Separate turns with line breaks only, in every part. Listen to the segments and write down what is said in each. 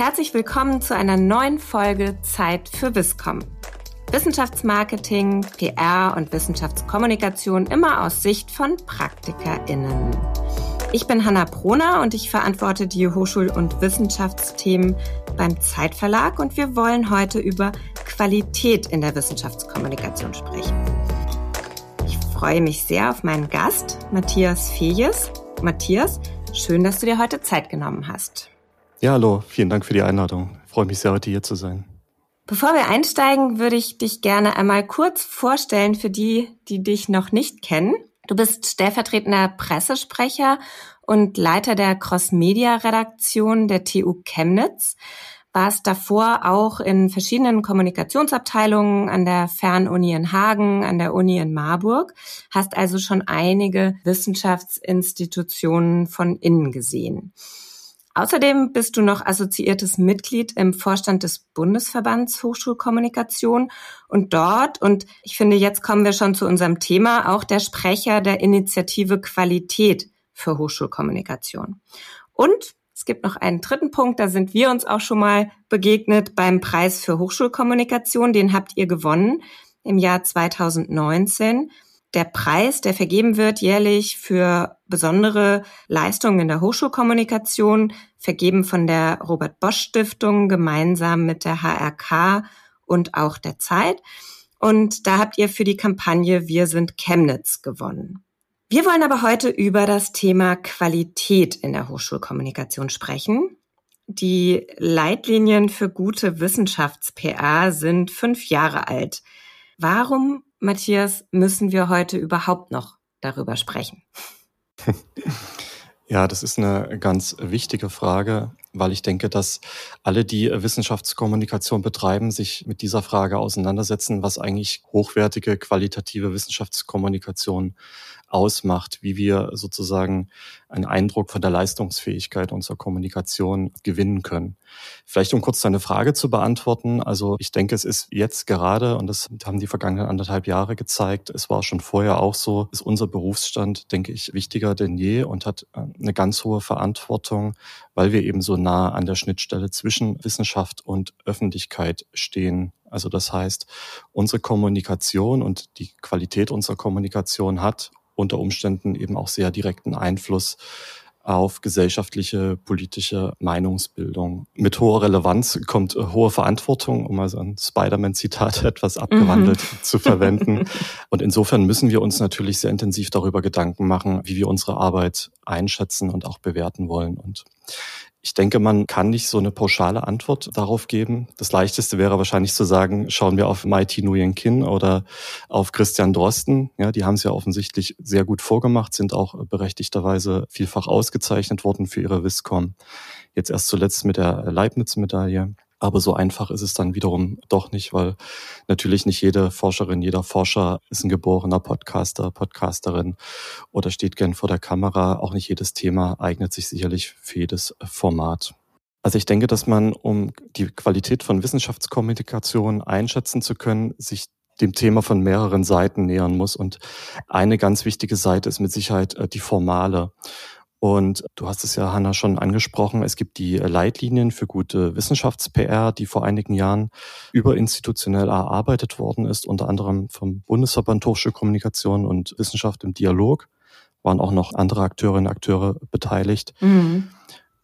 herzlich willkommen zu einer neuen Folge Zeit für Wisscom. Wissenschaftsmarketing, PR und Wissenschaftskommunikation immer aus Sicht von PraktikerInnen. Ich bin Hanna Proner und ich verantworte die Hochschul- und Wissenschaftsthemen beim Zeitverlag und wir wollen heute über Qualität in der Wissenschaftskommunikation sprechen. Ich freue mich sehr auf meinen Gast, Matthias Fejes. Matthias, schön, dass du dir heute Zeit genommen hast.
Ja, hallo, vielen Dank für die Einladung. Ich freue mich sehr, heute hier zu sein.
Bevor wir einsteigen, würde ich dich gerne einmal kurz vorstellen für die, die dich noch nicht kennen. Du bist stellvertretender Pressesprecher und Leiter der Cross-Media-Redaktion der TU Chemnitz. Warst davor auch in verschiedenen Kommunikationsabteilungen an der Fernuni in Hagen, an der Uni in Marburg, hast also schon einige Wissenschaftsinstitutionen von innen gesehen. Außerdem bist du noch assoziiertes Mitglied im Vorstand des Bundesverbands Hochschulkommunikation und dort, und ich finde, jetzt kommen wir schon zu unserem Thema, auch der Sprecher der Initiative Qualität für Hochschulkommunikation. Und es gibt noch einen dritten Punkt, da sind wir uns auch schon mal begegnet beim Preis für Hochschulkommunikation. Den habt ihr gewonnen im Jahr 2019 der Preis, der vergeben wird jährlich für besondere Leistungen in der Hochschulkommunikation, vergeben von der Robert Bosch Stiftung gemeinsam mit der HRK und auch der Zeit. Und da habt ihr für die Kampagne Wir sind Chemnitz gewonnen. Wir wollen aber heute über das Thema Qualität in der Hochschulkommunikation sprechen. Die Leitlinien für gute Wissenschafts-PA sind fünf Jahre alt. Warum Matthias, müssen wir heute überhaupt noch darüber sprechen?
Ja, das ist eine ganz wichtige Frage, weil ich denke, dass alle, die Wissenschaftskommunikation betreiben, sich mit dieser Frage auseinandersetzen, was eigentlich hochwertige, qualitative Wissenschaftskommunikation ausmacht, wie wir sozusagen einen Eindruck von der Leistungsfähigkeit unserer Kommunikation gewinnen können. Vielleicht um kurz deine Frage zu beantworten. Also ich denke, es ist jetzt gerade, und das haben die vergangenen anderthalb Jahre gezeigt, es war schon vorher auch so, ist unser Berufsstand, denke ich, wichtiger denn je und hat äh, eine ganz hohe Verantwortung, weil wir eben so nah an der Schnittstelle zwischen Wissenschaft und Öffentlichkeit stehen. Also das heißt, unsere Kommunikation und die Qualität unserer Kommunikation hat unter Umständen eben auch sehr direkten Einfluss auf gesellschaftliche, politische Meinungsbildung. Mit hoher Relevanz kommt äh, hohe Verantwortung, um also ein Spider-Man-Zitat etwas abgewandelt mhm. zu verwenden. Und insofern müssen wir uns natürlich sehr intensiv darüber Gedanken machen, wie wir unsere Arbeit einschätzen und auch bewerten wollen. Und ich denke, man kann nicht so eine pauschale Antwort darauf geben. Das leichteste wäre wahrscheinlich zu sagen, schauen wir auf Mighty Nguyen Kin oder auf Christian Drosten. Ja, die haben es ja offensichtlich sehr gut vorgemacht, sind auch berechtigterweise vielfach ausgezeichnet worden für ihre Viscom. Jetzt erst zuletzt mit der Leibniz-Medaille. Aber so einfach ist es dann wiederum doch nicht, weil natürlich nicht jede Forscherin, jeder Forscher ist ein geborener Podcaster, Podcasterin oder steht gern vor der Kamera. Auch nicht jedes Thema eignet sich sicherlich für jedes Format. Also ich denke, dass man, um die Qualität von Wissenschaftskommunikation einschätzen zu können, sich dem Thema von mehreren Seiten nähern muss. Und eine ganz wichtige Seite ist mit Sicherheit äh, die formale. Und du hast es ja, Hanna, schon angesprochen. Es gibt die Leitlinien für gute Wissenschafts-PR, die vor einigen Jahren überinstitutionell erarbeitet worden ist, unter anderem vom Bundesverband Hochschulkommunikation und Wissenschaft im Dialog. Waren auch noch andere Akteurinnen und Akteure beteiligt. Mhm.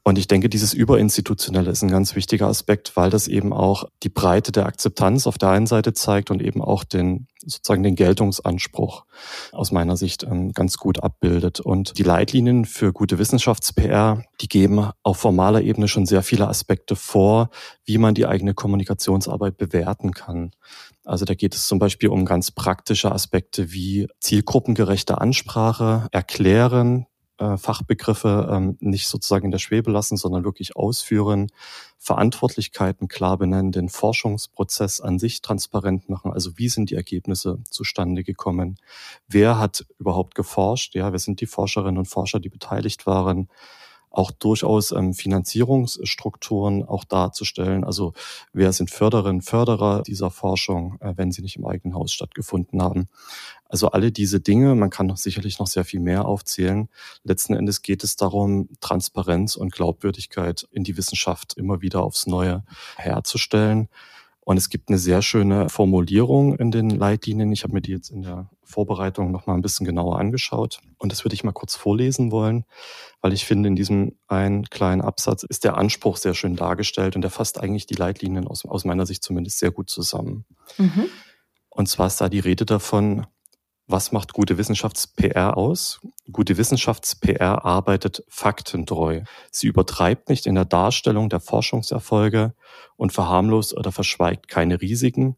Und ich denke, dieses Überinstitutionelle ist ein ganz wichtiger Aspekt, weil das eben auch die Breite der Akzeptanz auf der einen Seite zeigt und eben auch den sozusagen den Geltungsanspruch aus meiner Sicht ähm, ganz gut abbildet. Und die Leitlinien für gute Wissenschafts-PR, die geben auf formaler Ebene schon sehr viele Aspekte vor, wie man die eigene Kommunikationsarbeit bewerten kann. Also da geht es zum Beispiel um ganz praktische Aspekte wie zielgruppengerechte Ansprache, Erklären, äh, Fachbegriffe ähm, nicht sozusagen in der Schwebe lassen, sondern wirklich ausführen, Verantwortlichkeiten klar benennen, den Forschungsprozess an sich transparent machen. Also wie sind die Ergebnisse zustande gekommen? Wer hat überhaupt geforscht? Ja, wer sind die Forscherinnen und Forscher, die beteiligt waren? Auch durchaus ähm, Finanzierungsstrukturen auch darzustellen. Also wer sind Förderinnen, Förderer dieser Forschung, äh, wenn sie nicht im eigenen Haus stattgefunden haben. Also alle diese Dinge, man kann noch sicherlich noch sehr viel mehr aufzählen. Letzten Endes geht es darum, Transparenz und Glaubwürdigkeit in die Wissenschaft immer wieder aufs Neue herzustellen. Und es gibt eine sehr schöne Formulierung in den Leitlinien. Ich habe mir die jetzt in der Vorbereitung noch mal ein bisschen genauer angeschaut. Und das würde ich mal kurz vorlesen wollen, weil ich finde, in diesem einen kleinen Absatz ist der Anspruch sehr schön dargestellt und der fasst eigentlich die Leitlinien aus, aus meiner Sicht zumindest sehr gut zusammen. Mhm. Und zwar ist da die Rede davon, was macht gute Wissenschafts-PR aus? Gute Wissenschafts-PR arbeitet faktentreu. Sie übertreibt nicht in der Darstellung der Forschungserfolge und verharmlost oder verschweigt keine Risiken.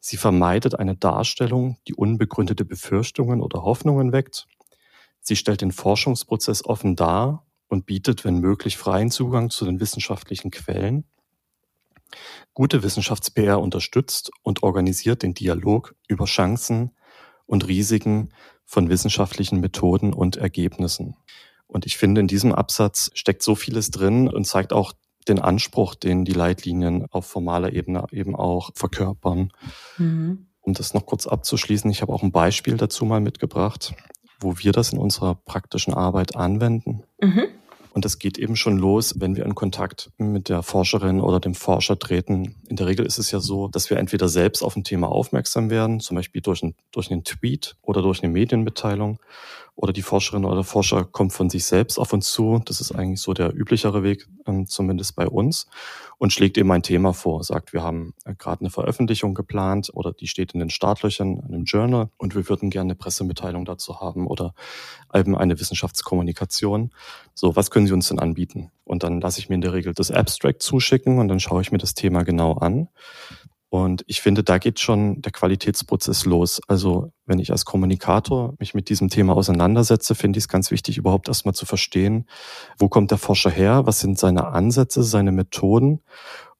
Sie vermeidet eine Darstellung, die unbegründete Befürchtungen oder Hoffnungen weckt. Sie stellt den Forschungsprozess offen dar und bietet, wenn möglich, freien Zugang zu den wissenschaftlichen Quellen. Gute Wissenschafts-PR unterstützt und organisiert den Dialog über Chancen, und Risiken von wissenschaftlichen Methoden und Ergebnissen. Und ich finde, in diesem Absatz steckt so vieles drin und zeigt auch den Anspruch, den die Leitlinien auf formaler Ebene eben auch verkörpern. Mhm. Um das noch kurz abzuschließen, ich habe auch ein Beispiel dazu mal mitgebracht, wo wir das in unserer praktischen Arbeit anwenden. Mhm. Und das geht eben schon los, wenn wir in Kontakt mit der Forscherin oder dem Forscher treten. In der Regel ist es ja so, dass wir entweder selbst auf ein Thema aufmerksam werden, zum Beispiel durch, ein, durch einen Tweet oder durch eine Medienmitteilung, oder die Forscherin oder der Forscher kommt von sich selbst auf uns zu. Das ist eigentlich so der üblichere Weg, ähm, zumindest bei uns, und schlägt eben ein Thema vor, sagt, wir haben äh, gerade eine Veröffentlichung geplant oder die steht in den Startlöchern in einem Journal und wir würden gerne eine Pressemitteilung dazu haben oder eben eine Wissenschaftskommunikation. So, was können Sie uns denn anbieten? Und dann lasse ich mir in der Regel das Abstract zuschicken und dann schaue ich mir das Thema genau an und ich finde, da geht schon der Qualitätsprozess los. Also wenn ich als Kommunikator mich mit diesem Thema auseinandersetze, finde ich es ganz wichtig, überhaupt erstmal zu verstehen, wo kommt der Forscher her, was sind seine Ansätze, seine Methoden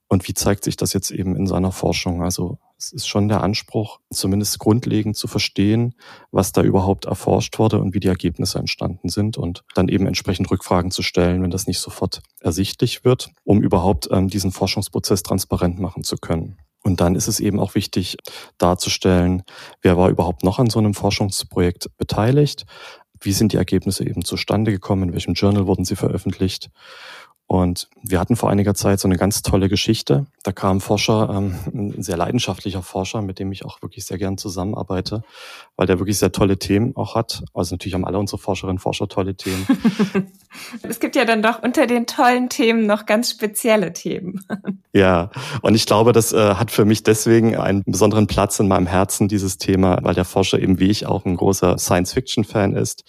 und wie zeigt sich das jetzt eben in seiner Forschung. Also es ist schon der Anspruch, zumindest grundlegend zu verstehen, was da überhaupt erforscht wurde und wie die Ergebnisse entstanden sind und dann eben entsprechend Rückfragen zu stellen, wenn das nicht sofort ersichtlich wird, um überhaupt ähm, diesen Forschungsprozess transparent machen zu können. Und dann ist es eben auch wichtig darzustellen, wer war überhaupt noch an so einem Forschungsprojekt beteiligt, wie sind die Ergebnisse eben zustande gekommen, in welchem Journal wurden sie veröffentlicht und wir hatten vor einiger Zeit so eine ganz tolle Geschichte. Da kam ein Forscher, ähm, ein sehr leidenschaftlicher Forscher, mit dem ich auch wirklich sehr gern zusammenarbeite, weil der wirklich sehr tolle Themen auch hat. Also natürlich haben alle unsere Forscherinnen und Forscher tolle Themen.
es gibt ja dann doch unter den tollen Themen noch ganz spezielle Themen.
ja, und ich glaube, das äh, hat für mich deswegen einen besonderen Platz in meinem Herzen, dieses Thema, weil der Forscher eben wie ich auch ein großer Science-Fiction-Fan ist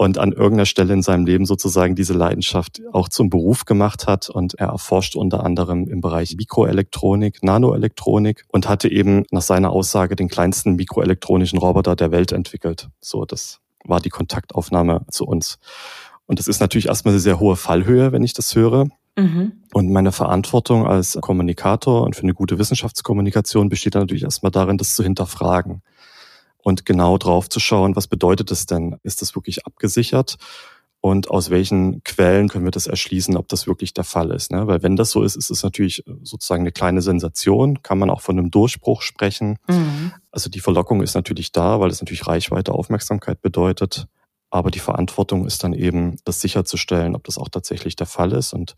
und an irgendeiner Stelle in seinem Leben sozusagen diese Leidenschaft auch zum Beruf gemacht hat. Und er erforscht unter anderem im Bereich Mikroelektronik, Nanoelektronik und hatte eben nach seiner Aussage den kleinsten mikroelektronischen Roboter der Welt entwickelt. So, das war die Kontaktaufnahme zu uns. Und das ist natürlich erstmal eine sehr hohe Fallhöhe, wenn ich das höre. Mhm. Und meine Verantwortung als Kommunikator und für eine gute Wissenschaftskommunikation besteht dann natürlich erstmal darin, das zu hinterfragen und genau drauf zu schauen, was bedeutet es denn? Ist das wirklich abgesichert? Und aus welchen Quellen können wir das erschließen, ob das wirklich der Fall ist? Ne? Weil wenn das so ist, ist es natürlich sozusagen eine kleine Sensation, kann man auch von einem Durchbruch sprechen. Mhm. Also die Verlockung ist natürlich da, weil es natürlich Reichweite, Aufmerksamkeit bedeutet. Aber die Verantwortung ist dann eben, das sicherzustellen, ob das auch tatsächlich der Fall ist. Und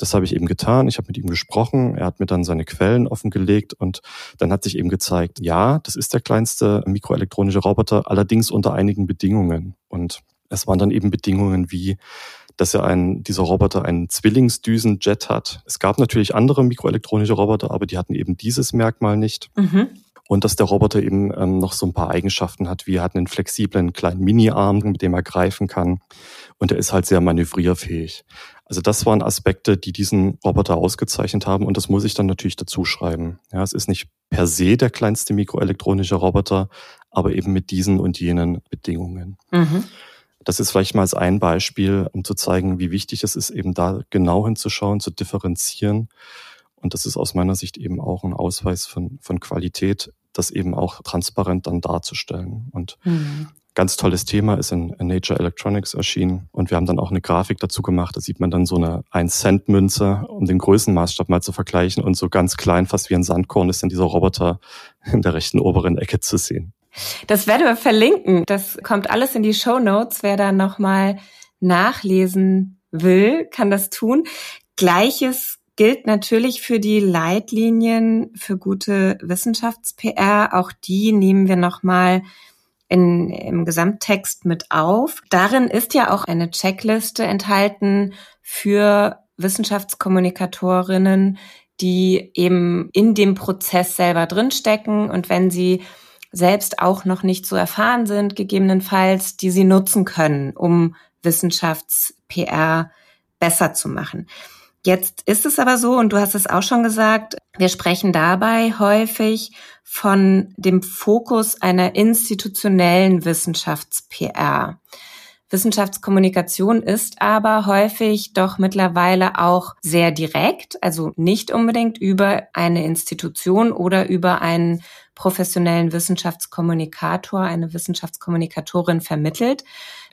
das habe ich eben getan. Ich habe mit ihm gesprochen. Er hat mir dann seine Quellen offengelegt und dann hat sich eben gezeigt, ja, das ist der kleinste mikroelektronische Roboter, allerdings unter einigen Bedingungen. Und es waren dann eben Bedingungen wie, dass er ein, dieser Roboter einen Zwillingsdüsenjet hat. Es gab natürlich andere mikroelektronische Roboter, aber die hatten eben dieses Merkmal nicht. Mhm. Und dass der Roboter eben ähm, noch so ein paar Eigenschaften hat, wie er hat einen flexiblen kleinen Mini-Arm, mit dem er greifen kann. Und er ist halt sehr manövrierfähig. Also das waren Aspekte, die diesen Roboter ausgezeichnet haben und das muss ich dann natürlich dazu schreiben. Ja, es ist nicht per se der kleinste mikroelektronische Roboter, aber eben mit diesen und jenen Bedingungen. Mhm. Das ist vielleicht mal als ein Beispiel, um zu zeigen, wie wichtig es ist, eben da genau hinzuschauen, zu differenzieren. Und das ist aus meiner Sicht eben auch ein Ausweis von, von Qualität, das eben auch transparent dann darzustellen. Und mhm ganz tolles Thema, ist in Nature Electronics erschienen. Und wir haben dann auch eine Grafik dazu gemacht. Da sieht man dann so eine 1-Cent-Münze, um den Größenmaßstab mal zu vergleichen. Und so ganz klein, fast wie ein Sandkorn, ist dann dieser Roboter in der rechten oberen Ecke zu sehen.
Das werden wir verlinken. Das kommt alles in die Show Notes. Wer da nochmal nachlesen will, kann das tun. Gleiches gilt natürlich für die Leitlinien für gute Wissenschafts-PR. Auch die nehmen wir nochmal in, im Gesamttext mit auf. Darin ist ja auch eine Checkliste enthalten für Wissenschaftskommunikatorinnen, die eben in dem Prozess selber drinstecken und wenn sie selbst auch noch nicht so erfahren sind, gegebenenfalls, die sie nutzen können, um Wissenschafts-PR besser zu machen. Jetzt ist es aber so, und du hast es auch schon gesagt, wir sprechen dabei häufig von dem Fokus einer institutionellen Wissenschafts-PR. Wissenschaftskommunikation ist aber häufig doch mittlerweile auch sehr direkt, also nicht unbedingt über eine Institution oder über einen professionellen Wissenschaftskommunikator, eine Wissenschaftskommunikatorin vermittelt.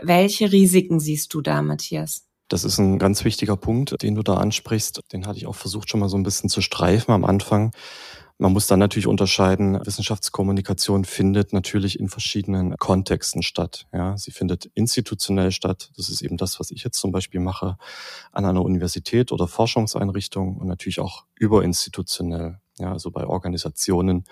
Welche Risiken siehst du da, Matthias?
Das ist ein ganz wichtiger Punkt, den du da ansprichst. Den hatte ich auch versucht schon mal so ein bisschen zu streifen am Anfang. Man muss dann natürlich unterscheiden, Wissenschaftskommunikation findet natürlich in verschiedenen Kontexten statt. Ja, sie findet institutionell statt. Das ist eben das, was ich jetzt zum Beispiel mache an einer Universität oder Forschungseinrichtung und natürlich auch überinstitutionell. Ja, also bei Organisationen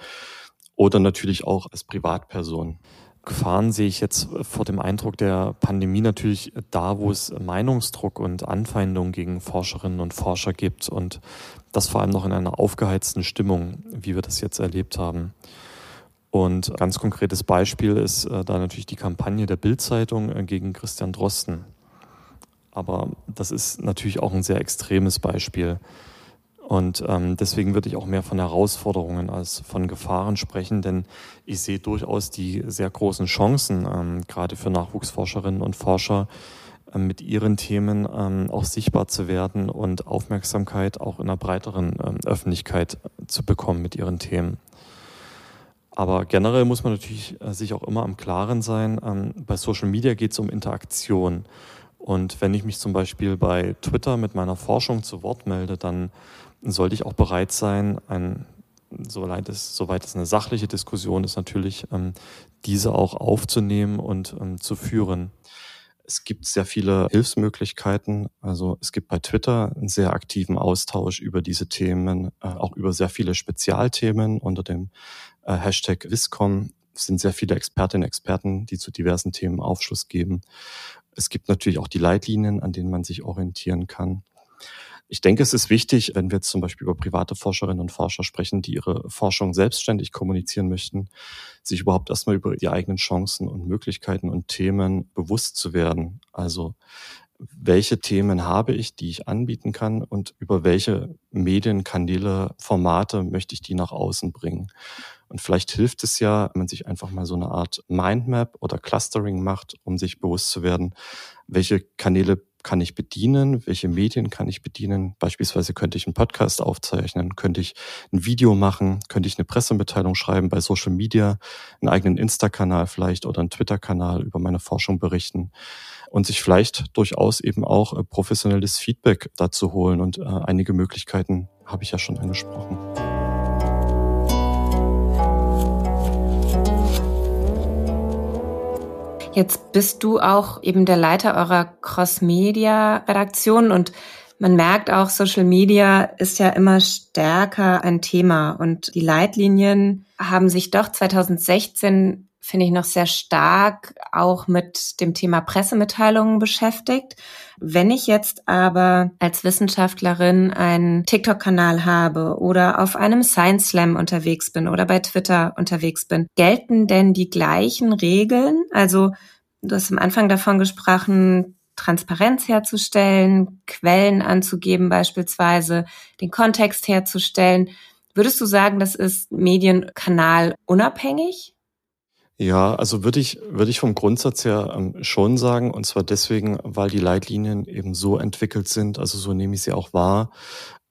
oder natürlich auch als Privatperson. Gefahren sehe ich jetzt vor dem Eindruck der Pandemie natürlich da, wo es Meinungsdruck und Anfeindung gegen Forscherinnen und Forscher gibt und das vor allem noch in einer aufgeheizten Stimmung, wie wir das jetzt erlebt haben. Und ganz konkretes Beispiel ist äh, da natürlich die Kampagne der Bildzeitung äh, gegen Christian Drosten. Aber das ist natürlich auch ein sehr extremes Beispiel. Und ähm, deswegen würde ich auch mehr von Herausforderungen als von Gefahren sprechen, denn ich sehe durchaus die sehr großen Chancen, ähm, gerade für Nachwuchsforscherinnen und Forscher, ähm, mit ihren Themen ähm, auch sichtbar zu werden und Aufmerksamkeit auch in einer breiteren ähm, Öffentlichkeit zu bekommen mit ihren Themen. Aber generell muss man natürlich äh, sich auch immer am Klaren sein, ähm, bei Social Media geht es um Interaktion. Und wenn ich mich zum Beispiel bei Twitter mit meiner Forschung zu Wort melde, dann sollte ich auch bereit sein, ein, soweit es, soweit es eine sachliche Diskussion ist, natürlich ähm, diese auch aufzunehmen und ähm, zu führen. Es gibt sehr viele Hilfsmöglichkeiten. Also es gibt bei Twitter einen sehr aktiven Austausch über diese Themen, äh, auch über sehr viele Spezialthemen unter dem äh, Hashtag Viscom es sind sehr viele Expertinnen und Experten, die zu diversen Themen Aufschluss geben. Es gibt natürlich auch die Leitlinien, an denen man sich orientieren kann. Ich denke, es ist wichtig, wenn wir jetzt zum Beispiel über private Forscherinnen und Forscher sprechen, die ihre Forschung selbstständig kommunizieren möchten, sich überhaupt erstmal über die eigenen Chancen und Möglichkeiten und Themen bewusst zu werden. Also welche Themen habe ich, die ich anbieten kann und über welche Medien, Kanäle, Formate möchte ich die nach außen bringen. Und vielleicht hilft es ja, wenn man sich einfach mal so eine Art Mindmap oder Clustering macht, um sich bewusst zu werden, welche Kanäle kann ich bedienen, welche Medien kann ich bedienen. Beispielsweise könnte ich einen Podcast aufzeichnen, könnte ich ein Video machen, könnte ich eine Pressemitteilung schreiben bei Social Media, einen eigenen Insta-Kanal vielleicht oder einen Twitter-Kanal über meine Forschung berichten und sich vielleicht durchaus eben auch äh, professionelles Feedback dazu holen. Und äh, einige Möglichkeiten habe ich ja schon angesprochen.
Jetzt bist du auch eben der Leiter eurer Cross-Media-Redaktion und man merkt auch, Social Media ist ja immer stärker ein Thema und die Leitlinien haben sich doch 2016 finde ich noch sehr stark auch mit dem Thema Pressemitteilungen beschäftigt. Wenn ich jetzt aber als Wissenschaftlerin einen TikTok-Kanal habe oder auf einem Science Slam unterwegs bin oder bei Twitter unterwegs bin, gelten denn die gleichen Regeln? Also du hast am Anfang davon gesprochen, Transparenz herzustellen, Quellen anzugeben beispielsweise, den Kontext herzustellen. Würdest du sagen, das ist Medienkanal unabhängig?
Ja, also würde ich, würde ich vom Grundsatz her ähm, schon sagen, und zwar deswegen, weil die Leitlinien eben so entwickelt sind, also so nehme ich sie auch wahr,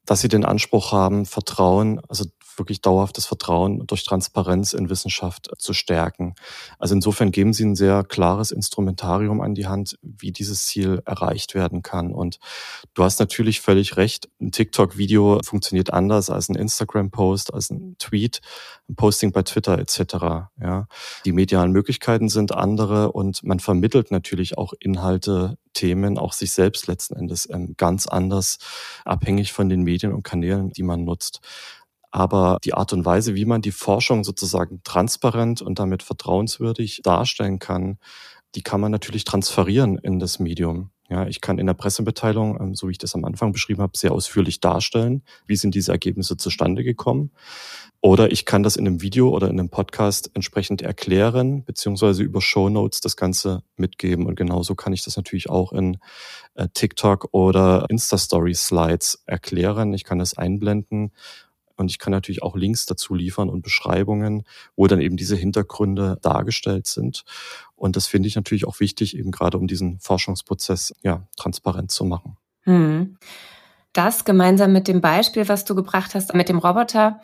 dass sie den Anspruch haben, Vertrauen, also wirklich dauerhaftes Vertrauen durch Transparenz in Wissenschaft zu stärken. Also insofern geben Sie ein sehr klares Instrumentarium an die Hand, wie dieses Ziel erreicht werden kann. Und du hast natürlich völlig recht, ein TikTok-Video funktioniert anders als ein Instagram-Post, als ein Tweet, ein Posting bei Twitter etc. Ja, die medialen Möglichkeiten sind andere und man vermittelt natürlich auch Inhalte, Themen, auch sich selbst letzten Endes ähm, ganz anders, abhängig von den Medien und Kanälen, die man nutzt. Aber die Art und Weise, wie man die Forschung sozusagen transparent und damit vertrauenswürdig darstellen kann, die kann man natürlich transferieren in das Medium. Ja, ich kann in der Pressemitteilung, ähm, so wie ich das am Anfang beschrieben habe, sehr ausführlich darstellen, wie sind diese Ergebnisse zustande gekommen. Oder ich kann das in einem Video oder in einem Podcast entsprechend erklären, beziehungsweise über Show Notes das Ganze mitgeben. Und genauso kann ich das natürlich auch in äh, TikTok oder Insta-Story-Slides erklären. Ich kann das einblenden und ich kann natürlich auch Links dazu liefern und Beschreibungen, wo dann eben diese Hintergründe dargestellt sind. Und das finde ich natürlich auch wichtig, eben gerade um diesen Forschungsprozess ja transparent zu machen. Hm.
Das gemeinsam mit dem Beispiel, was du gebracht hast, mit dem Roboter,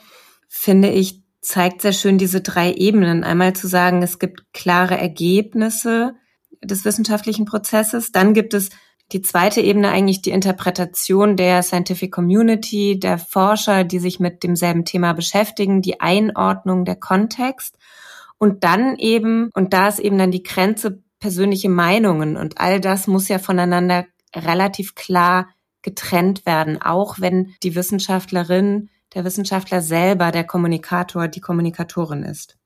finde ich, zeigt sehr schön diese drei Ebenen. Einmal zu sagen, es gibt klare Ergebnisse des wissenschaftlichen Prozesses. Dann gibt es die zweite Ebene eigentlich die Interpretation der Scientific Community, der Forscher, die sich mit demselben Thema beschäftigen, die Einordnung der Kontext und dann eben, und da ist eben dann die Grenze persönliche Meinungen und all das muss ja voneinander relativ klar getrennt werden, auch wenn die Wissenschaftlerin, der Wissenschaftler selber der Kommunikator, die Kommunikatorin ist.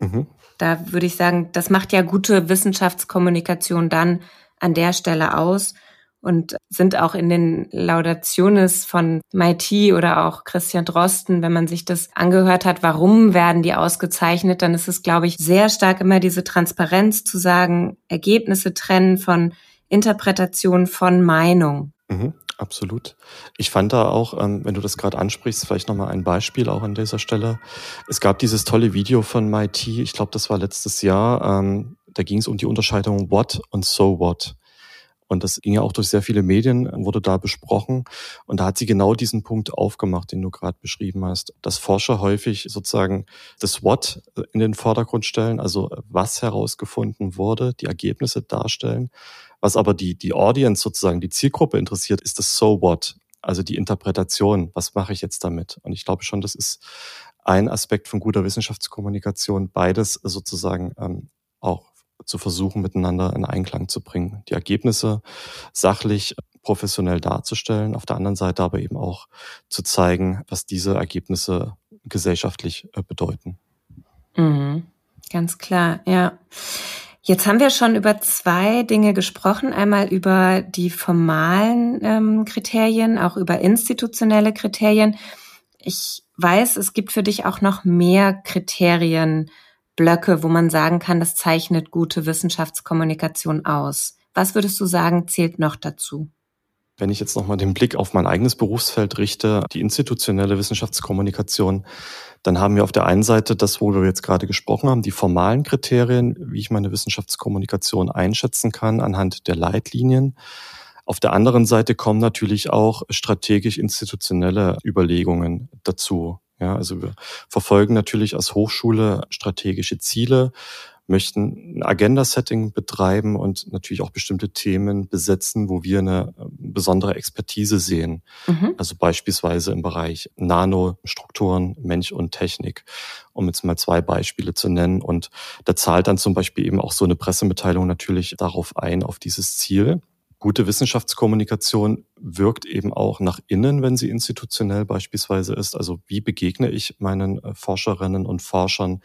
Mhm. Da würde ich sagen, das macht ja gute Wissenschaftskommunikation dann an der Stelle aus und sind auch in den Laudationes von MIT oder auch Christian Drosten, wenn man sich das angehört hat, warum werden die ausgezeichnet, dann ist es, glaube ich, sehr stark immer diese Transparenz zu sagen, Ergebnisse trennen von Interpretation von Meinung.
Mhm, absolut. Ich fand da auch, ähm, wenn du das gerade ansprichst, vielleicht nochmal ein Beispiel auch an dieser Stelle. Es gab dieses tolle Video von MIT, ich glaube, das war letztes Jahr, ähm, da ging es um die Unterscheidung What und So What. Und das ging ja auch durch sehr viele Medien, wurde da besprochen. Und da hat sie genau diesen Punkt aufgemacht, den du gerade beschrieben hast, dass Forscher häufig sozusagen das What in den Vordergrund stellen, also was herausgefunden wurde, die Ergebnisse darstellen. Was aber die, die Audience sozusagen, die Zielgruppe interessiert, ist das So What, also die Interpretation. Was mache ich jetzt damit? Und ich glaube schon, das ist ein Aspekt von guter Wissenschaftskommunikation, beides sozusagen ähm, auch zu versuchen, miteinander in Einklang zu bringen. Die Ergebnisse sachlich professionell darzustellen, auf der anderen Seite aber eben auch zu zeigen, was diese Ergebnisse gesellschaftlich äh, bedeuten.
Mhm. Ganz klar, ja. Jetzt haben wir schon über zwei Dinge gesprochen. Einmal über die formalen ähm, Kriterien, auch über institutionelle Kriterien. Ich weiß, es gibt für dich auch noch mehr Kriterien, Blöcke, wo man sagen kann, das zeichnet gute Wissenschaftskommunikation aus. Was würdest du sagen, zählt noch dazu?
Wenn ich jetzt nochmal den Blick auf mein eigenes Berufsfeld richte, die institutionelle Wissenschaftskommunikation, dann haben wir auf der einen Seite das, wo wir jetzt gerade gesprochen haben, die formalen Kriterien, wie ich meine Wissenschaftskommunikation einschätzen kann anhand der Leitlinien. Auf der anderen Seite kommen natürlich auch strategisch institutionelle Überlegungen dazu. Ja, also wir verfolgen natürlich als Hochschule strategische Ziele, möchten ein Agenda-Setting betreiben und natürlich auch bestimmte Themen besetzen, wo wir eine äh, besondere Expertise sehen. Mhm. Also beispielsweise im Bereich Nanostrukturen, Mensch und Technik, um jetzt mal zwei Beispiele zu nennen. Und da zahlt dann zum Beispiel eben auch so eine Pressemitteilung natürlich darauf ein, auf dieses Ziel gute Wissenschaftskommunikation wirkt eben auch nach innen, wenn sie institutionell beispielsweise ist. Also wie begegne ich meinen äh, Forscherinnen und Forschern?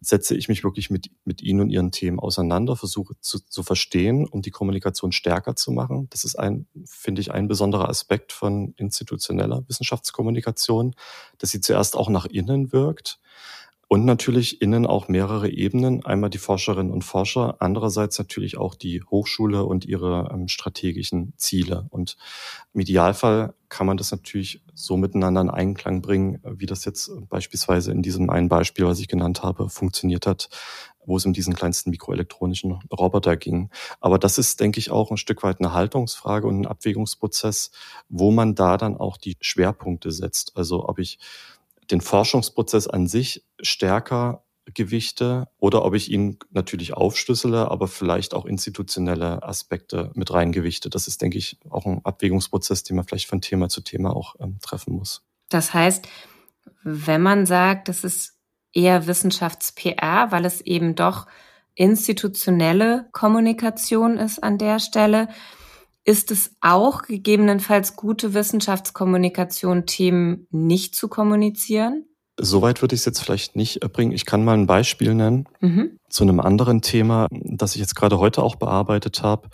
Setze ich mich wirklich mit, mit ihnen und ihren Themen auseinander, versuche zu, zu verstehen, um die Kommunikation stärker zu machen? Das ist ein, finde ich, ein besonderer Aspekt von institutioneller Wissenschaftskommunikation, dass sie zuerst auch nach innen wirkt und natürlich innen auch mehrere Ebenen. Einmal die Forscherinnen und Forscher, andererseits natürlich auch die Hochschule und ihre ähm, strategischen Ziele. Und im Idealfall kann man das natürlich so miteinander in Einklang bringen, wie das jetzt beispielsweise in diesem einen Beispiel, was ich genannt habe, funktioniert hat, wo es um diesen kleinsten mikroelektronischen Roboter ging. Aber das ist, denke ich, auch ein Stück weit eine Haltungsfrage und ein Abwägungsprozess, wo man da dann auch die Schwerpunkte setzt. Also ob ich den Forschungsprozess an sich stärker gewichte oder ob ich ihn natürlich aufschlüssele, aber vielleicht auch institutionelle Aspekte mit reingewichte. Das ist, denke ich, auch ein Abwägungsprozess, den man vielleicht von Thema zu Thema auch ähm, treffen muss.
Das heißt, wenn man sagt, das ist eher Wissenschafts-PR, weil es eben doch institutionelle Kommunikation ist an der Stelle, ist es auch gegebenenfalls gute Wissenschaftskommunikation, Themen nicht zu kommunizieren?
Soweit würde ich es jetzt vielleicht nicht bringen. Ich kann mal ein Beispiel nennen mhm. zu einem anderen Thema, das ich jetzt gerade heute auch bearbeitet habe.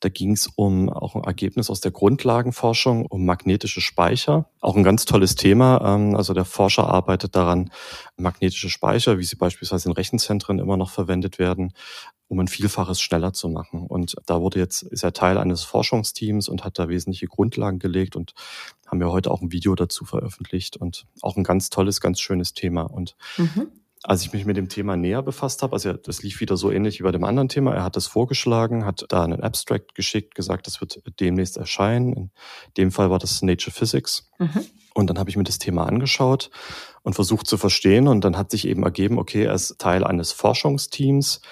Da ging es um auch ein Ergebnis aus der Grundlagenforschung, um magnetische Speicher. Auch ein ganz tolles Thema. Ähm, also der Forscher arbeitet daran, magnetische Speicher, wie sie beispielsweise in Rechenzentren immer noch verwendet werden, um ein Vielfaches schneller zu machen. Und da wurde jetzt, ist er Teil eines Forschungsteams und hat da wesentliche Grundlagen gelegt und haben wir heute auch ein Video dazu veröffentlicht und auch ein ganz tolles, ganz schönes Thema. Und mhm als ich mich mit dem Thema näher befasst habe, also das lief wieder so ähnlich wie bei dem anderen Thema. Er hat das vorgeschlagen, hat da einen Abstract geschickt, gesagt, das wird demnächst erscheinen. In dem Fall war das Nature Physics. Mhm. Und dann habe ich mir das Thema angeschaut und versucht zu verstehen. Und dann hat sich eben ergeben, okay, er ist Teil eines Forschungsteams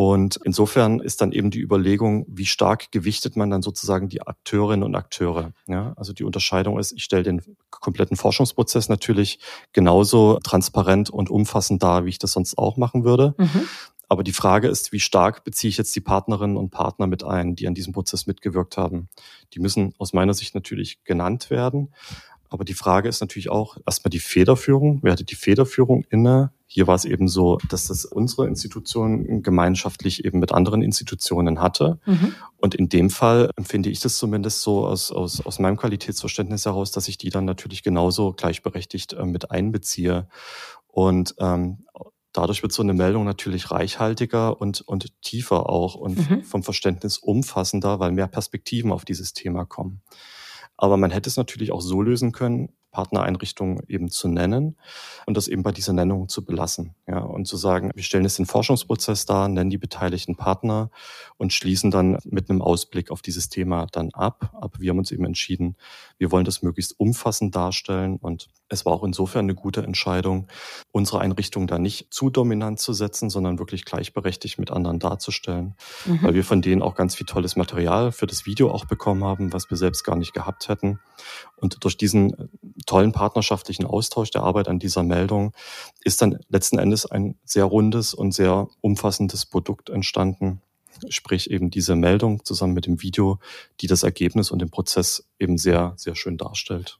und insofern ist dann eben die Überlegung, wie stark gewichtet man dann sozusagen die Akteurinnen und Akteure. Ja, also die Unterscheidung ist, ich stelle den kompletten Forschungsprozess natürlich genauso transparent und umfassend dar, wie ich das sonst auch machen würde. Mhm. Aber die Frage ist, wie stark beziehe ich jetzt die Partnerinnen und Partner mit ein, die an diesem Prozess mitgewirkt haben. Die müssen aus meiner Sicht natürlich genannt werden. Aber die Frage ist natürlich auch erstmal die Federführung. Wer hatte die Federführung inne? Hier war es eben so, dass das unsere Institution gemeinschaftlich eben mit anderen Institutionen hatte. Mhm. Und in dem Fall empfinde ich das zumindest so aus, aus, aus meinem Qualitätsverständnis heraus, dass ich die dann natürlich genauso gleichberechtigt äh, mit einbeziehe. Und ähm, dadurch wird so eine Meldung natürlich reichhaltiger und, und tiefer auch und mhm. vom Verständnis umfassender, weil mehr Perspektiven auf dieses Thema kommen. Aber man hätte es natürlich auch so lösen können, Partnereinrichtungen eben zu nennen und das eben bei dieser Nennung zu belassen. Ja, und zu sagen, wir stellen jetzt den Forschungsprozess dar, nennen die beteiligten Partner und schließen dann mit einem Ausblick auf dieses Thema dann ab. Aber wir haben uns eben entschieden, wir wollen das möglichst umfassend darstellen und es war auch insofern eine gute Entscheidung, unsere Einrichtung da nicht zu dominant zu setzen, sondern wirklich gleichberechtigt mit anderen darzustellen, mhm. weil wir von denen auch ganz viel tolles Material für das Video auch bekommen haben, was wir selbst gar nicht gehabt hätten. Und durch diesen tollen partnerschaftlichen Austausch der Arbeit an dieser Meldung ist dann letzten Endes ein sehr rundes und sehr umfassendes Produkt entstanden. Sprich eben diese Meldung zusammen mit dem Video, die das Ergebnis und den Prozess eben sehr, sehr schön darstellt.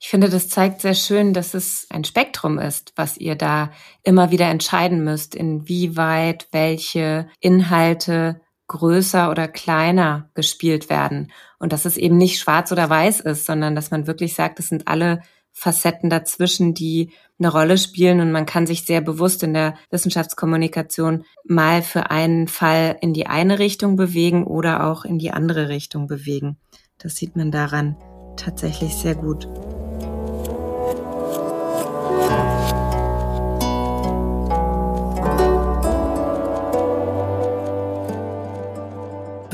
Ich finde, das zeigt sehr schön, dass es ein Spektrum ist, was ihr da immer wieder entscheiden müsst, inwieweit welche Inhalte größer oder kleiner gespielt werden. Und dass es eben nicht schwarz oder weiß ist, sondern dass man wirklich sagt, es sind alle Facetten dazwischen, die eine Rolle spielen und man kann sich sehr bewusst in der Wissenschaftskommunikation mal für einen Fall in die eine Richtung bewegen oder auch in die andere Richtung bewegen. Das sieht man daran tatsächlich sehr gut.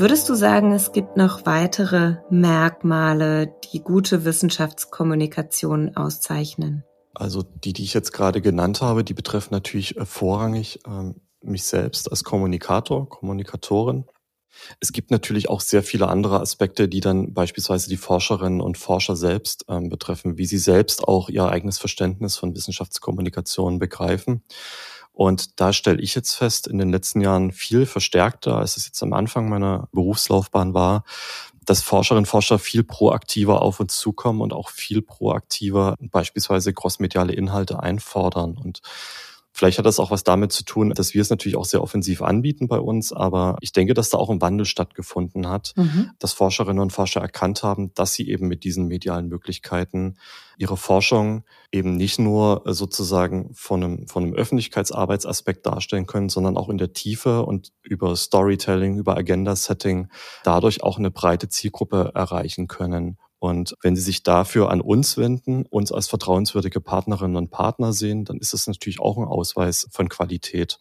Würdest du sagen, es gibt noch weitere Merkmale, die gute Wissenschaftskommunikation auszeichnen?
Also die, die ich jetzt gerade genannt habe, die betreffen natürlich vorrangig ähm, mich selbst als Kommunikator, Kommunikatorin. Es gibt natürlich auch sehr viele andere Aspekte, die dann beispielsweise die Forscherinnen und Forscher selbst ähm, betreffen, wie sie selbst auch ihr eigenes Verständnis von Wissenschaftskommunikation begreifen. Und da stelle ich jetzt fest, in den letzten Jahren viel verstärkter, als es jetzt am Anfang meiner Berufslaufbahn war, dass Forscherinnen und Forscher viel proaktiver auf uns zukommen und auch viel proaktiver beispielsweise crossmediale Inhalte einfordern. Und Vielleicht hat das auch was damit zu tun, dass wir es natürlich auch sehr offensiv anbieten bei uns, aber ich denke, dass da auch ein Wandel stattgefunden hat, mhm. dass Forscherinnen und Forscher erkannt haben, dass sie eben mit diesen medialen Möglichkeiten ihre Forschung eben nicht nur sozusagen von einem, von einem Öffentlichkeitsarbeitsaspekt darstellen können, sondern auch in der Tiefe und über Storytelling, über Agenda-Setting dadurch auch eine breite Zielgruppe erreichen können und wenn Sie sich dafür an uns wenden, uns als vertrauenswürdige Partnerinnen und Partner sehen, dann ist es natürlich auch ein Ausweis von Qualität.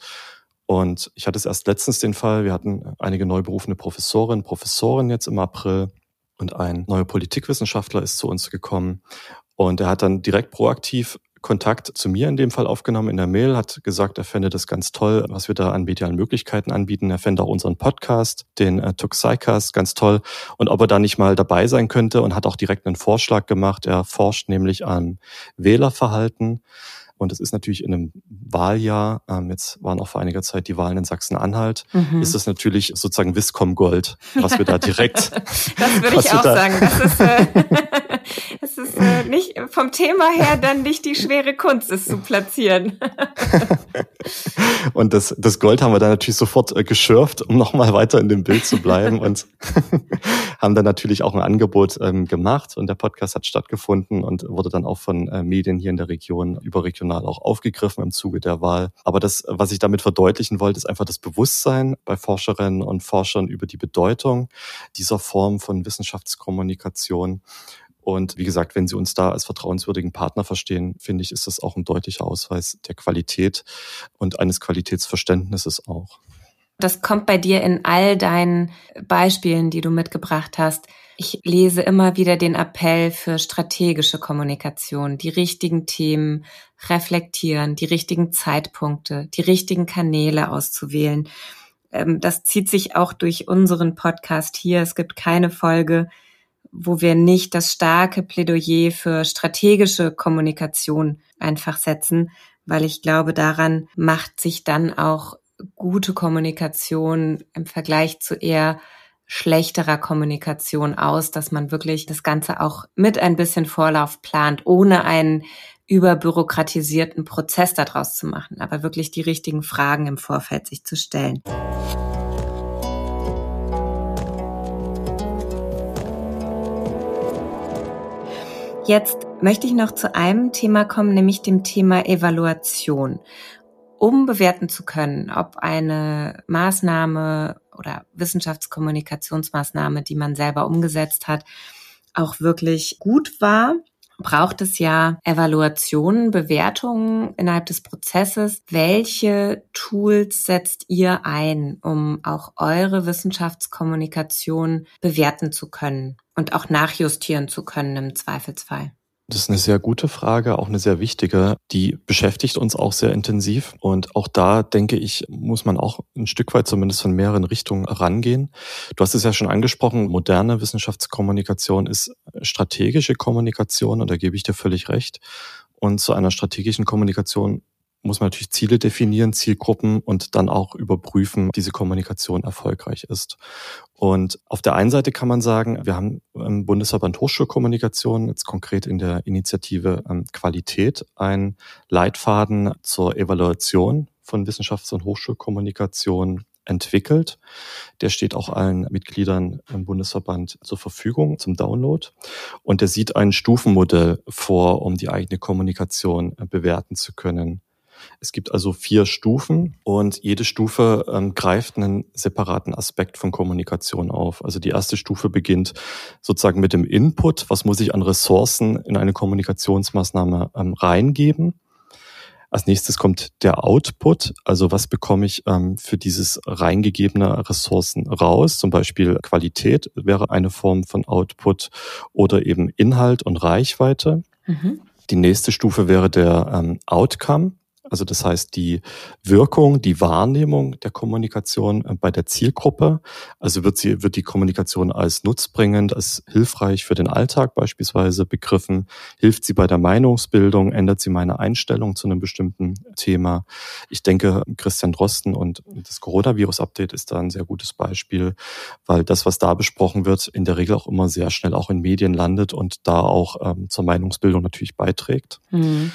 Und ich hatte es erst letztens den Fall, wir hatten einige neu berufene Professorinnen, Professoren jetzt im April und ein neuer Politikwissenschaftler ist zu uns gekommen und er hat dann direkt proaktiv Kontakt zu mir in dem Fall aufgenommen in der Mail, hat gesagt, er fände das ganz toll, was wir da an medialen Möglichkeiten anbieten. Er fände auch unseren Podcast, den äh, Tuxicast, ganz toll. Und ob er da nicht mal dabei sein könnte und hat auch direkt einen Vorschlag gemacht. Er forscht nämlich am Wählerverhalten. Und es ist natürlich in einem Wahljahr, ähm, jetzt waren auch vor einiger Zeit die Wahlen in Sachsen-Anhalt, mhm. ist es natürlich sozusagen Viscom Gold, was wir da direkt.
das würde ich auch da sagen. Das ist, äh, das ist äh, nicht vom Thema her dann nicht die schwere Kunst, es zu platzieren.
und das, das Gold haben wir dann natürlich sofort äh, geschürft, um nochmal weiter in dem Bild zu bleiben und haben dann natürlich auch ein Angebot ähm, gemacht und der Podcast hat stattgefunden und wurde dann auch von äh, Medien hier in der Region überregional auch aufgegriffen im Zuge der Wahl. Aber das, was ich damit verdeutlichen wollte, ist einfach das Bewusstsein bei Forscherinnen und Forschern über die Bedeutung dieser Form von Wissenschaftskommunikation. Und wie gesagt, wenn Sie uns da als vertrauenswürdigen Partner verstehen, finde ich, ist das auch ein deutlicher Ausweis der Qualität und eines Qualitätsverständnisses auch.
Das kommt bei dir in all deinen Beispielen, die du mitgebracht hast. Ich lese immer wieder den Appell für strategische Kommunikation, die richtigen Themen reflektieren, die richtigen Zeitpunkte, die richtigen Kanäle auszuwählen. Ähm, das zieht sich auch durch unseren Podcast hier. Es gibt keine Folge, wo wir nicht das starke Plädoyer für strategische Kommunikation einfach setzen, weil ich glaube, daran macht sich dann auch gute Kommunikation im Vergleich zu eher schlechterer Kommunikation aus, dass man wirklich das Ganze auch mit ein bisschen Vorlauf plant, ohne einen überbürokratisierten Prozess daraus zu machen, aber wirklich die richtigen Fragen im Vorfeld sich zu stellen. Jetzt möchte ich noch zu einem Thema kommen, nämlich dem Thema Evaluation um bewerten zu können, ob eine Maßnahme oder Wissenschaftskommunikationsmaßnahme, die man selber umgesetzt hat, auch wirklich gut war, braucht es ja Evaluationen, Bewertungen innerhalb des Prozesses. Welche Tools setzt ihr ein, um auch eure Wissenschaftskommunikation bewerten zu können und auch nachjustieren zu können im Zweifelsfall?
Das ist eine sehr gute Frage, auch eine sehr wichtige. Die beschäftigt uns auch sehr intensiv. Und auch da, denke ich, muss man auch ein Stück weit zumindest von mehreren Richtungen rangehen. Du hast es ja schon angesprochen, moderne Wissenschaftskommunikation ist strategische Kommunikation und da gebe ich dir völlig recht. Und zu einer strategischen Kommunikation muss man natürlich Ziele definieren, Zielgruppen und dann auch überprüfen, ob diese Kommunikation erfolgreich ist. Und auf der einen Seite kann man sagen, wir haben im Bundesverband Hochschulkommunikation, jetzt konkret in der Initiative ähm, Qualität, einen Leitfaden zur Evaluation von Wissenschafts- und Hochschulkommunikation entwickelt. Der steht auch allen Mitgliedern im Bundesverband zur Verfügung zum Download. Und der sieht ein Stufenmodell vor, um die eigene Kommunikation äh, bewerten zu können. Es gibt also vier Stufen und jede Stufe ähm, greift einen separaten Aspekt von Kommunikation auf. Also die erste Stufe beginnt sozusagen mit dem Input. Was muss ich an Ressourcen in eine Kommunikationsmaßnahme ähm, reingeben? Als nächstes kommt der Output, also was bekomme ich ähm, für dieses reingegebene Ressourcen raus? Zum Beispiel Qualität wäre eine Form von Output oder eben Inhalt und Reichweite. Mhm. Die nächste Stufe wäre der ähm, Outcome. Also das heißt die Wirkung, die Wahrnehmung der Kommunikation äh, bei der Zielgruppe. Also wird sie, wird die Kommunikation als nutzbringend, als hilfreich für den Alltag beispielsweise begriffen? Hilft sie bei der Meinungsbildung? Ändert sie meine Einstellung zu einem bestimmten Thema? Ich denke, Christian Drosten und das Coronavirus-Update ist da ein sehr gutes Beispiel, weil das, was da besprochen wird, in der Regel auch immer sehr schnell auch in Medien landet und da auch ähm, zur Meinungsbildung natürlich beiträgt. Mhm.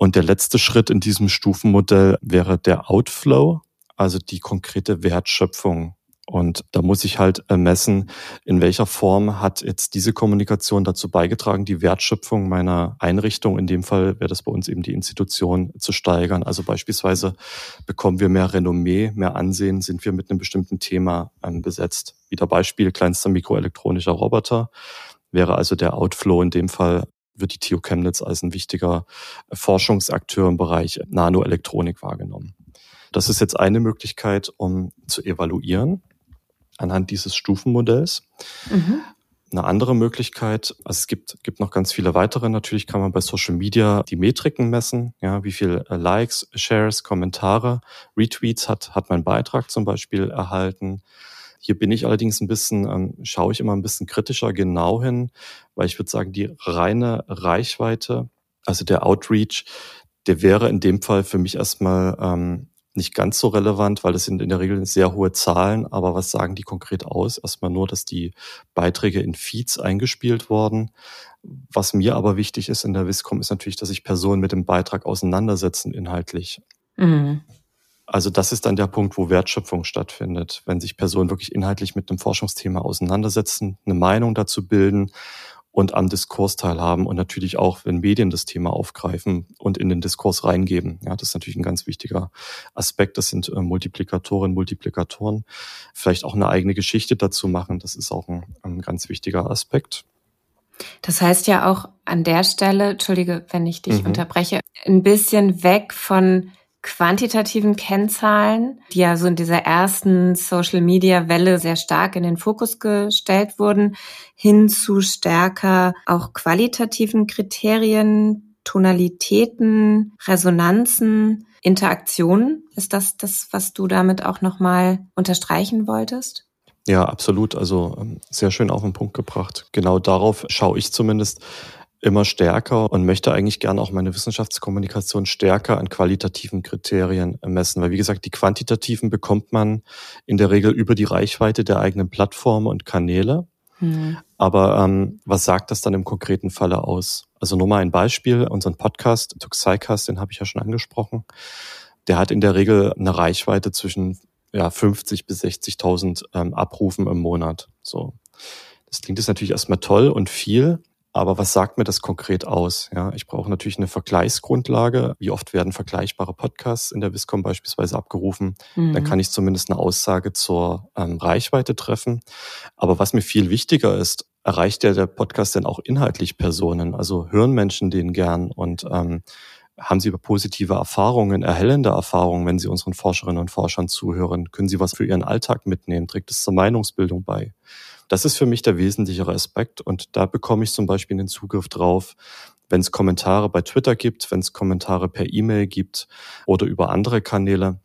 Und der letzte Schritt in diesem Stufenmodell wäre der Outflow, also die konkrete Wertschöpfung. Und da muss ich halt messen, in welcher Form hat jetzt diese Kommunikation dazu beigetragen, die Wertschöpfung meiner Einrichtung, in dem Fall wäre das bei uns eben die Institution, zu steigern. Also beispielsweise bekommen wir mehr Renommee, mehr Ansehen, sind wir mit einem bestimmten Thema ähm, besetzt. Wieder Beispiel kleinster mikroelektronischer Roboter wäre also der Outflow in dem Fall wird die TU Chemnitz als ein wichtiger Forschungsakteur im Bereich Nanoelektronik wahrgenommen. Das ist jetzt eine Möglichkeit, um zu evaluieren anhand dieses Stufenmodells. Mhm. Eine andere Möglichkeit, also es gibt, gibt noch ganz viele weitere. Natürlich kann man bei Social Media die Metriken messen. Ja, wie viel äh, Likes, Shares, Kommentare, Retweets hat, hat mein Beitrag zum Beispiel erhalten. Hier bin ich allerdings ein bisschen, ähm, schaue ich immer ein bisschen kritischer genau hin, weil ich würde sagen, die reine Reichweite, also der Outreach, der wäre in dem Fall für mich erstmal ähm, nicht ganz so relevant, weil das sind in der Regel sehr hohe Zahlen. Aber was sagen die konkret aus? Erstmal nur, dass die Beiträge in Feeds eingespielt wurden. Was mir aber wichtig ist in der Viscom, ist natürlich, dass sich Personen mit dem Beitrag auseinandersetzen inhaltlich. Mhm. Also das ist dann der Punkt, wo Wertschöpfung stattfindet. Wenn sich Personen wirklich inhaltlich mit einem Forschungsthema auseinandersetzen, eine Meinung dazu bilden und am Diskurs teilhaben und natürlich auch, wenn Medien das Thema aufgreifen und in den Diskurs reingeben. Ja, das ist natürlich ein ganz wichtiger Aspekt. Das sind äh, Multiplikatorinnen, Multiplikatoren. Vielleicht auch eine eigene Geschichte dazu machen. Das ist auch ein, ein ganz wichtiger Aspekt.
Das heißt ja auch an der Stelle, entschuldige, wenn ich dich mhm. unterbreche, ein bisschen weg von quantitativen Kennzahlen, die ja so in dieser ersten Social-Media-Welle sehr stark in den Fokus gestellt wurden, hin zu stärker auch qualitativen Kriterien, Tonalitäten, Resonanzen, Interaktionen. Ist das das, was du damit auch nochmal unterstreichen wolltest?
Ja, absolut. Also ähm, sehr schön auf den Punkt gebracht. Genau darauf schaue ich zumindest immer stärker und möchte eigentlich gerne auch meine Wissenschaftskommunikation stärker an qualitativen Kriterien messen. Weil wie gesagt, die quantitativen bekommt man in der Regel über die Reichweite der eigenen Plattformen und Kanäle. Mhm. Aber ähm, was sagt das dann im konkreten Falle aus? Also nur mal ein Beispiel, unseren Podcast, Tuxicast, den habe ich ja schon angesprochen. Der hat in der Regel eine Reichweite zwischen ja, 50 bis 60.000 ähm, Abrufen im Monat. So. Das klingt jetzt natürlich erstmal toll und viel, aber was sagt mir das konkret aus? Ja, ich brauche natürlich eine Vergleichsgrundlage. Wie oft werden vergleichbare Podcasts in der Viscom beispielsweise abgerufen? Mhm. Dann kann ich zumindest eine Aussage zur ähm, Reichweite treffen. Aber was mir viel wichtiger ist, erreicht ja der Podcast denn auch inhaltlich Personen? Also hören Menschen den gern und ähm, haben Sie positive Erfahrungen, erhellende Erfahrungen, wenn Sie unseren Forscherinnen und Forschern zuhören? Können Sie was für Ihren Alltag mitnehmen? Trägt es zur Meinungsbildung bei? Das ist für mich der wesentlichere Aspekt und da bekomme ich zum Beispiel den Zugriff drauf, wenn es Kommentare bei Twitter gibt, wenn es Kommentare per E-Mail gibt oder über andere Kanäle,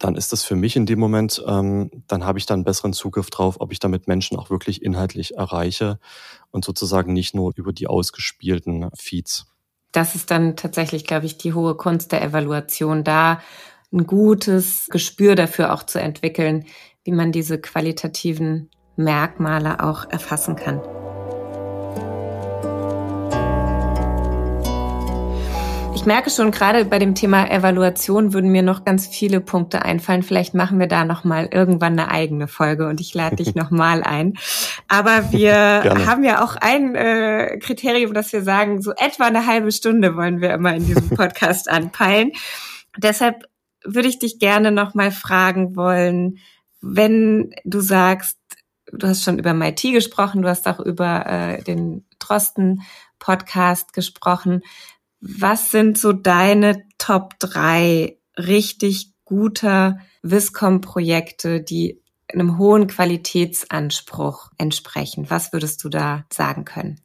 dann ist das für mich in dem Moment, ähm, dann habe ich dann besseren Zugriff drauf, ob ich damit Menschen auch wirklich inhaltlich erreiche und sozusagen nicht nur über die ausgespielten Feeds.
Das ist dann tatsächlich, glaube ich, die hohe Kunst der Evaluation, da ein gutes Gespür dafür auch zu entwickeln, wie man diese qualitativen Merkmale auch erfassen kann. Ich merke schon, gerade bei dem Thema Evaluation würden mir noch ganz viele Punkte einfallen. Vielleicht machen wir da noch mal irgendwann eine eigene Folge und ich lade dich noch mal ein. Aber wir haben ja auch ein äh, Kriterium, dass wir sagen, so etwa eine halbe Stunde wollen wir immer in diesem Podcast anpeilen. Deshalb würde ich dich gerne noch mal fragen wollen, wenn du sagst, du hast schon über MIT gesprochen, du hast auch über äh, den Drosten-Podcast gesprochen. Was sind so deine Top drei richtig guter Viscom-Projekte, die einem hohen Qualitätsanspruch entsprechen? Was würdest du da sagen können?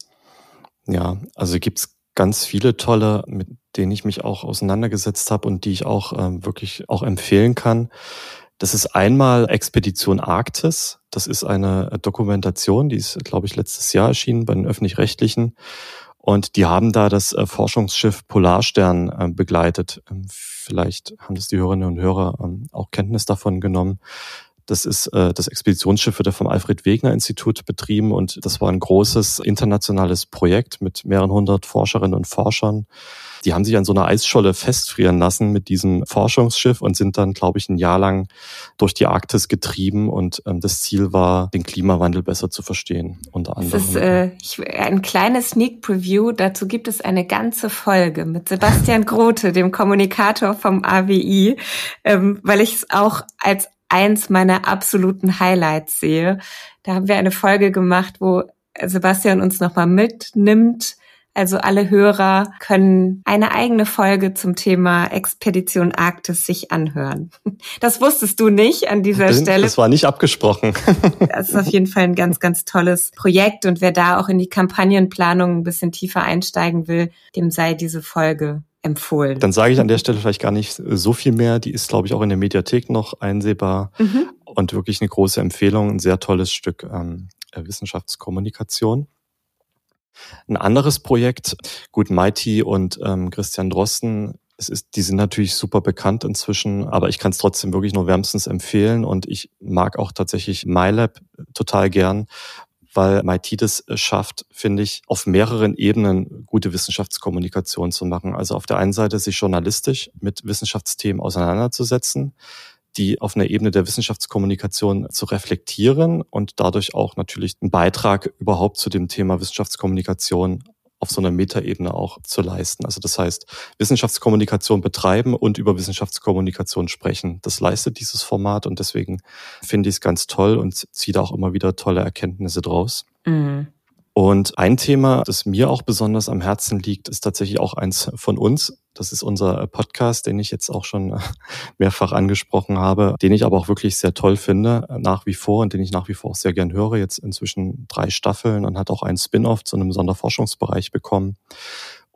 Ja, also gibt's ganz viele tolle, mit denen ich mich auch auseinandergesetzt habe und die ich auch ähm, wirklich auch empfehlen kann. Das ist einmal Expedition Arktis. Das ist eine Dokumentation, die ist, glaube ich, letztes Jahr erschienen bei den öffentlich-rechtlichen. Und die haben da das äh, Forschungsschiff Polarstern äh, begleitet. Ähm, vielleicht haben das die Hörerinnen und Hörer ähm, auch Kenntnis davon genommen. Das ist äh, das Expeditionsschiff wird vom Alfred Wegener Institut betrieben und das war ein großes internationales Projekt mit mehreren hundert Forscherinnen und Forschern. Die haben sich an so einer Eisscholle festfrieren lassen mit diesem Forschungsschiff und sind dann, glaube ich, ein Jahr lang durch die Arktis getrieben. Und ähm, das Ziel war, den Klimawandel besser zu verstehen, unter anderem.
Das ist äh, ich, ein kleines Sneak Preview. Dazu gibt es eine ganze Folge mit Sebastian Grote, dem Kommunikator vom AWI, ähm, weil ich es auch als eins meiner absoluten Highlights sehe. Da haben wir eine Folge gemacht, wo Sebastian uns nochmal mitnimmt Also alle Hörer können eine eigene Folge zum Thema Expedition Arktis sich anhören. Das wusstest du nicht an dieser
das,
Stelle.
Das war nicht abgesprochen.
Das ist auf jeden Fall ein ganz, ganz tolles Projekt. Und wer da auch in die Kampagnenplanung ein bisschen tiefer einsteigen will, dem sei diese Folge empfohlen.
Dann sage ich an der Stelle vielleicht gar nicht so viel mehr. Die ist, glaube ich, auch in der Mediathek noch einsehbar mhm. und wirklich eine große Empfehlung, ein sehr tolles Stück ähm, Wissenschaftskommunikation. Ein anderes Projekt, gut, Mighty und ähm, Christian Drosten, es ist, die sind natürlich super bekannt inzwischen, aber ich kann es trotzdem wirklich nur wärmstens empfehlen und ich mag auch tatsächlich MyLab total gern, weil MIT das schafft, finde ich, auf mehreren Ebenen gute Wissenschaftskommunikation zu machen. Also auf der einen Seite sich journalistisch mit Wissenschaftsthemen auseinanderzusetzen, die auf einer Ebene der Wissenschaftskommunikation zu reflektieren und dadurch auch natürlich einen Beitrag überhaupt zu dem Thema Wissenschaftskommunikation auf so einer Metaebene auch zu leisten. Also das heißt, Wissenschaftskommunikation betreiben und über Wissenschaftskommunikation sprechen. Das leistet dieses Format und deswegen finde ich es ganz toll und ziehe da auch immer wieder tolle Erkenntnisse draus. Mhm. Und ein Thema, das mir auch besonders am Herzen liegt, ist tatsächlich auch eins von uns. Das ist unser Podcast, den ich jetzt auch schon mehrfach angesprochen habe, den ich aber auch wirklich sehr toll finde, nach wie vor und den ich nach wie vor auch sehr gern höre. Jetzt inzwischen drei Staffeln und hat auch einen Spin-off zu einem Sonderforschungsbereich bekommen.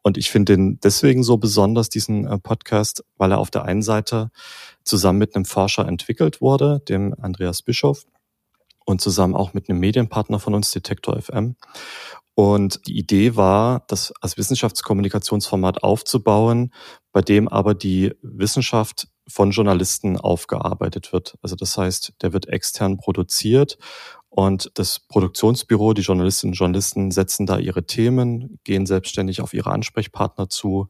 Und ich finde den deswegen so besonders, diesen äh, Podcast, weil er auf der einen Seite zusammen mit einem Forscher entwickelt wurde, dem Andreas Bischof, und zusammen auch mit einem Medienpartner von uns, Detektor FM. Und die Idee war, das als Wissenschaftskommunikationsformat aufzubauen, bei dem aber die Wissenschaft von Journalisten aufgearbeitet wird. Also das heißt, der wird extern produziert und das Produktionsbüro, die Journalistinnen und Journalisten setzen da ihre Themen, gehen selbstständig auf ihre Ansprechpartner zu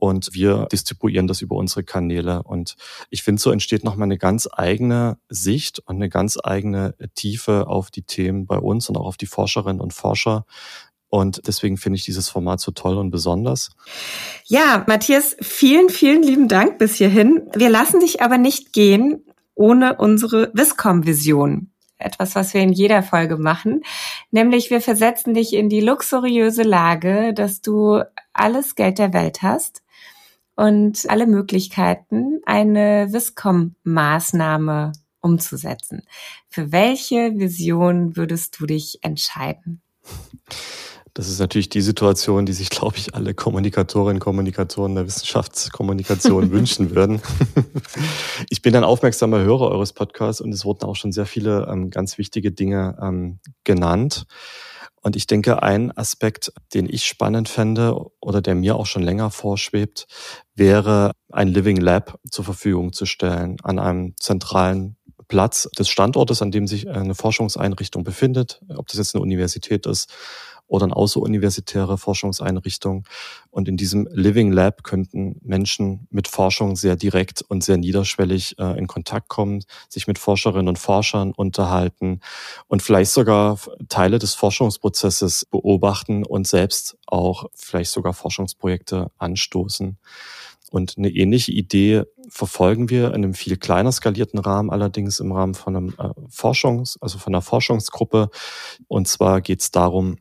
und wir distribuieren das über unsere Kanäle. Und ich finde, so entsteht nochmal eine ganz eigene Sicht und eine ganz eigene Tiefe auf die Themen bei uns und auch auf die Forscherinnen und Forscher. Und deswegen finde ich dieses Format so toll und besonders.
Ja, Matthias, vielen, vielen lieben Dank bis hierhin. Wir lassen dich aber nicht gehen ohne unsere Viscom-Vision etwas, was wir in jeder Folge machen. Nämlich wir versetzen dich in die luxuriöse Lage, dass du alles Geld der Welt hast und alle Möglichkeiten, eine Viscom-Maßnahme umzusetzen. Für welche Vision würdest du dich entscheiden?
Das ist natürlich die Situation, die sich, glaube ich, alle Kommunikatorinnen und Kommunikatoren der Wissenschaftskommunikation wünschen würden. ich bin ein aufmerksamer Hörer eures Podcasts und es wurden auch schon sehr viele ähm, ganz wichtige Dinge ähm, genannt. Und ich denke, ein Aspekt, den ich spannend fände oder der mir auch schon länger vorschwebt, wäre ein Living Lab zur Verfügung zu stellen an einem zentralen Platz des Standortes, an dem sich eine Forschungseinrichtung befindet, ob das jetzt eine Universität ist oder eine außeruniversitäre Forschungseinrichtung. Und in diesem Living Lab könnten Menschen mit Forschung sehr direkt und sehr niederschwellig äh, in Kontakt kommen, sich mit Forscherinnen und Forschern unterhalten und vielleicht sogar Teile des Forschungsprozesses beobachten und selbst auch vielleicht sogar Forschungsprojekte anstoßen. Und eine ähnliche Idee verfolgen wir in einem viel kleiner skalierten Rahmen, allerdings im Rahmen von einem äh, Forschungs-, also von einer Forschungsgruppe. Und zwar geht es darum,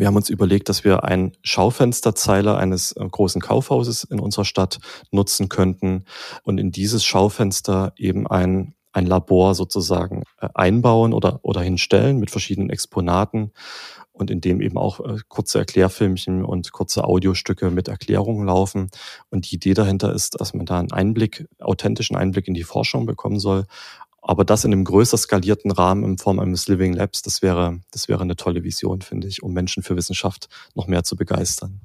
wir haben uns überlegt, dass wir einen Schaufensterzeiler eines äh, großen Kaufhauses in unserer Stadt nutzen könnten und in dieses Schaufenster eben ein ein Labor sozusagen äh, einbauen oder, oder hinstellen mit verschiedenen Exponaten und in dem eben auch äh, kurze Erklärfilmchen und kurze Audiostücke mit Erklärungen laufen. Und die Idee dahinter ist, dass man da einen Einblick, authentischen Einblick in die Forschung bekommen soll aber das in einem größer skalierten Rahmen in Form eines Living Labs, das wäre, das wäre eine tolle Vision, finde ich, um Menschen für Wissenschaft noch mehr zu begeistern.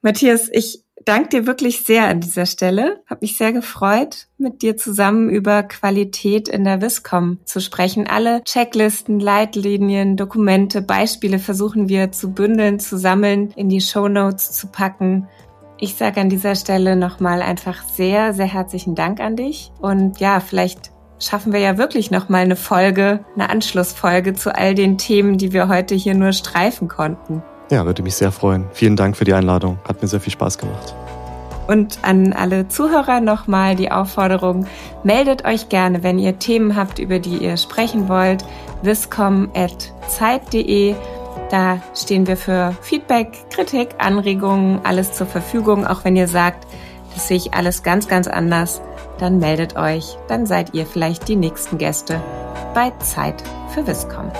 Matthias, ich danke dir wirklich sehr an dieser Stelle. Habe mich sehr gefreut, mit dir zusammen über Qualität in der Wiscom zu sprechen. Alle Checklisten, Leitlinien, Dokumente, Beispiele versuchen wir zu bündeln, zu sammeln, in die Show Notes zu packen. Ich sage an dieser Stelle nochmal einfach sehr, sehr herzlichen Dank an dich. Und ja, vielleicht schaffen wir ja wirklich noch mal eine Folge, eine Anschlussfolge zu all den Themen, die wir heute hier nur streifen konnten.
Ja, würde mich sehr freuen. Vielen Dank für die Einladung. Hat mir sehr viel Spaß gemacht.
Und an alle Zuhörer nochmal die Aufforderung, meldet euch gerne, wenn ihr Themen habt, über die ihr sprechen wollt, viscom.zeit.de Da stehen wir für Feedback, Kritik, Anregungen, alles zur Verfügung. Auch wenn ihr sagt, das sehe ich alles ganz, ganz anders, dann meldet euch. Dann seid ihr vielleicht die nächsten Gäste bei Zeit für Wiscom.